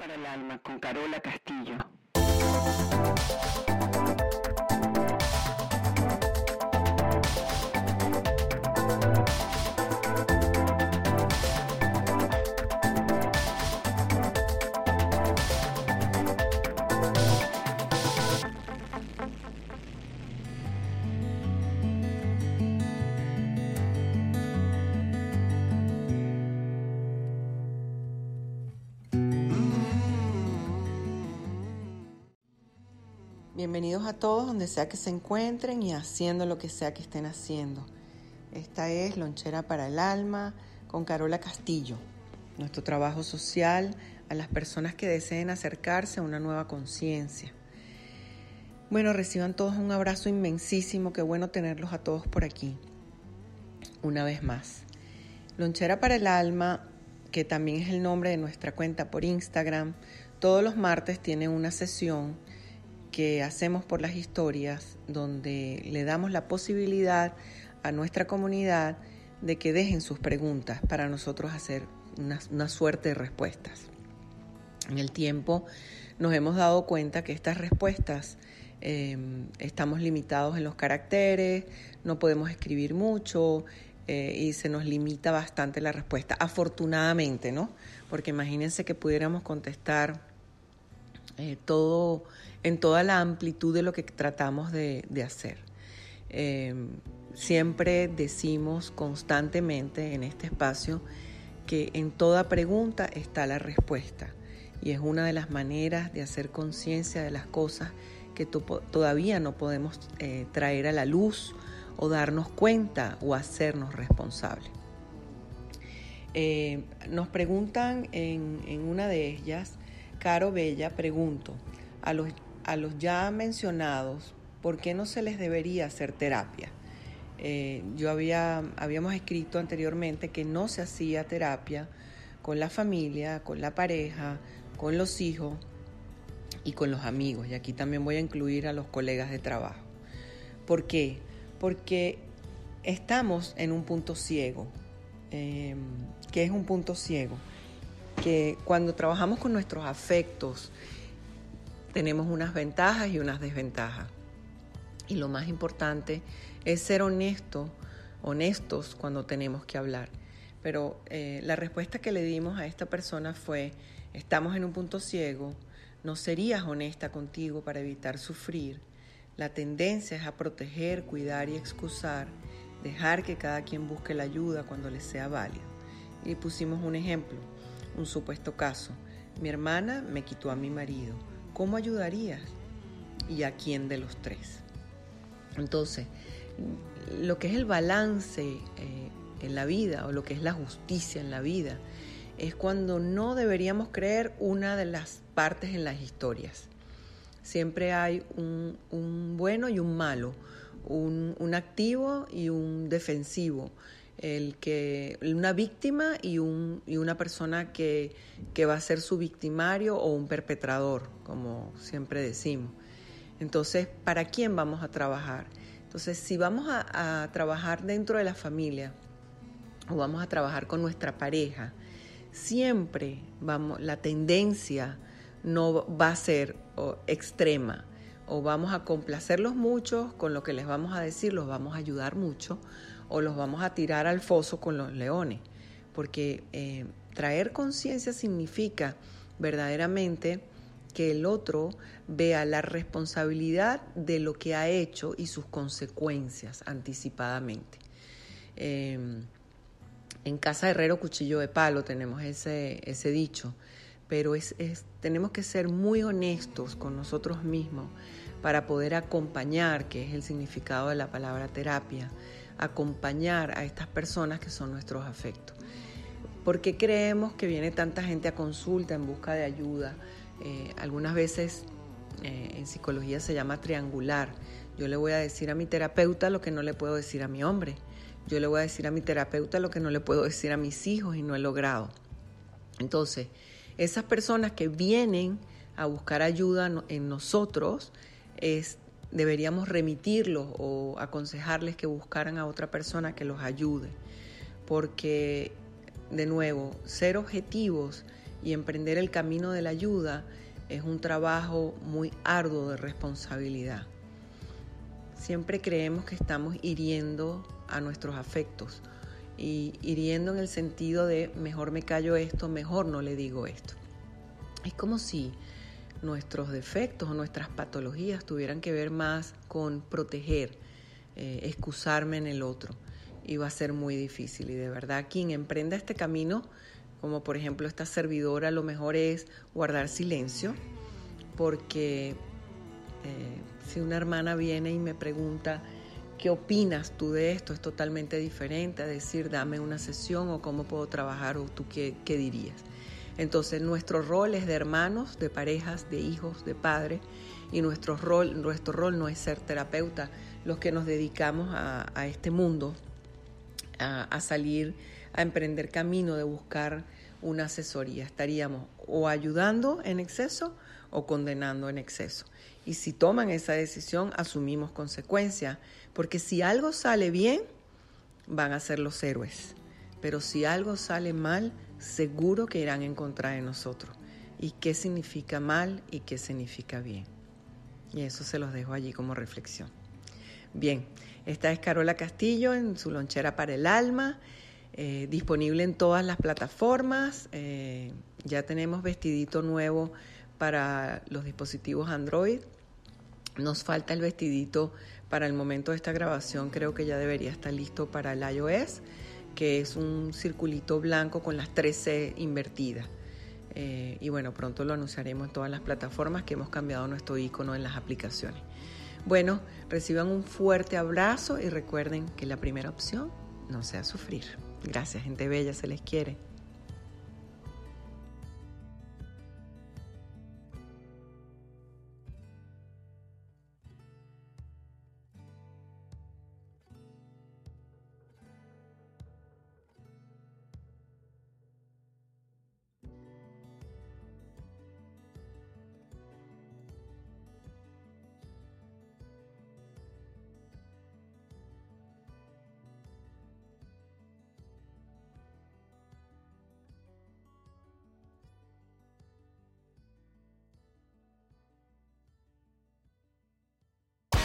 Para el alma con Carola Castillo. Bienvenidos a todos donde sea que se encuentren y haciendo lo que sea que estén haciendo. Esta es Lonchera para el Alma con Carola Castillo, nuestro trabajo social a las personas que deseen acercarse a una nueva conciencia. Bueno, reciban todos un abrazo inmensísimo, qué bueno tenerlos a todos por aquí. Una vez más. Lonchera para el Alma, que también es el nombre de nuestra cuenta por Instagram, todos los martes tiene una sesión que hacemos por las historias, donde le damos la posibilidad a nuestra comunidad de que dejen sus preguntas para nosotros hacer una, suerte de respuestas. En el tiempo nos hemos dado cuenta que estas respuestas eh, estamos limitados en los caracteres, no podemos escribir mucho eh, y se nos limita bastante la respuesta, afortunadamente, ¿no? Porque imagínense que pudiéramos contestar eh, todo en toda la amplitud de lo que tratamos de, hacer. Eh, siempre decimos constantemente en este espacio que en toda pregunta está la respuesta y es una de las maneras de hacer conciencia de las cosas que todavía no podemos eh, traer a la luz o darnos cuenta o hacernos responsables. Eh, nos preguntan en, una de ellas, Caro Bella, pregunto, a los a los ya mencionados, ¿por qué no se les debería hacer terapia? Eh, yo había, habíamos escrito anteriormente que no se hacía terapia con la familia, con la pareja, con los hijos y con los amigos. Y aquí también voy a incluir a los colegas de trabajo. ¿Por qué? Porque estamos en un punto ciego. Eh, ¿Qué es un punto ciego? Que cuando trabajamos con nuestros afectos, tenemos unas ventajas y unas desventajas. Y lo más importante es ser honesto, honestos cuando tenemos que hablar. Pero eh, la respuesta que le dimos a esta persona fue, estamos en un punto ciego, no serías honesta contigo para evitar sufrir. La tendencia es a proteger, cuidar y excusar, dejar que cada quien busque la ayuda cuando le sea válido. Y pusimos un ejemplo, un supuesto caso. Mi hermana me quitó a mi marido ¿Cómo ayudarías? ¿Y a quién de los tres? Entonces, lo que es el balance eh, en la vida o lo que es la justicia en la vida es cuando no deberíamos creer una de las partes en las historias. Siempre hay un, bueno y un malo, un, un activo y un defensivo el que una víctima y, un, y una persona que, que, va a ser su victimario o un perpetrador, como siempre decimos. Entonces, ¿para quién vamos a trabajar? Entonces, si vamos a, a trabajar dentro de la familia o vamos a trabajar con nuestra pareja, siempre vamos, la tendencia no va a ser extrema o vamos a complacerlos mucho con lo que les vamos a decir, los vamos a ayudar mucho o los vamos a tirar al foso con los leones, porque eh, traer conciencia significa verdaderamente que el otro vea la responsabilidad de lo que ha hecho y sus consecuencias anticipadamente. Em, en casa herrero cuchillo de palo tenemos ese, ese dicho, pero es, tenemos que ser muy honestos con nosotros mismos para poder acompañar, que es el significado de la palabra terapia, acompañar a estas personas que son nuestros afectos. ¿Por qué creemos que viene tanta gente a consulta en busca de ayuda? Eh, algunas veces eh, en psicología se llama triangular. Yo le voy a decir a mi terapeuta lo que no le puedo decir a mi hombre. Yo le voy a decir a mi terapeuta lo que no le puedo decir a mis hijos y no he logrado. Entonces, esas personas que vienen a buscar ayuda en nosotros, deberíamos remitirlos o aconsejarles que buscaran a otra persona que los ayude. Porque, de nuevo, ser objetivos y emprender el camino de la ayuda es un trabajo muy arduo de responsabilidad. Siempre creemos que estamos hiriendo a nuestros afectos y hiriendo en el sentido de mejor me callo esto, mejor no le digo esto. Es como si nuestros defectos o nuestras patologías tuvieran que ver más con proteger, eh, excusarme en el otro. Y va a ser muy difícil. Y de verdad, quien emprenda este camino, como por ejemplo esta servidora, lo mejor es guardar silencio, porque eh, si una hermana viene y me pregunta, ¿qué opinas tú de esto? Es totalmente diferente a decir, dame una sesión o cómo puedo trabajar o tú qué, dirías. Entonces, nuestro rol es de hermanos, de parejas, de hijos, de padres, y nuestro rol, nuestro rol no es ser terapeuta, los que nos dedicamos a, este mundo, a, salir, a emprender camino de buscar una asesoría. Estaríamos o ayudando en exceso o condenando en exceso. Y si toman esa decisión, asumimos consecuencias, porque si algo sale bien, van a ser los héroes. Pero si algo sale mal, seguro que irán en contra de nosotros. ¿Y qué significa mal y qué significa bien? Y eso se los dejo allí como reflexión. Bien, esta es Carola Castillo en su lonchera para el alma, eh, disponible en todas las plataformas. Eh, ya tenemos vestidito nuevo para los dispositivos Android. Nos falta el vestidito para el momento de esta grabación, creo que ya debería estar listo para el iOS, que es un circulito blanco con las 13 invertidas. Eh, y bueno, pronto lo anunciaremos en todas las plataformas que hemos cambiado nuestro icono en las aplicaciones. Bueno, reciban un fuerte abrazo y recuerden que la primera opción no sea sufrir. Gracias, gente bella, se les quiere.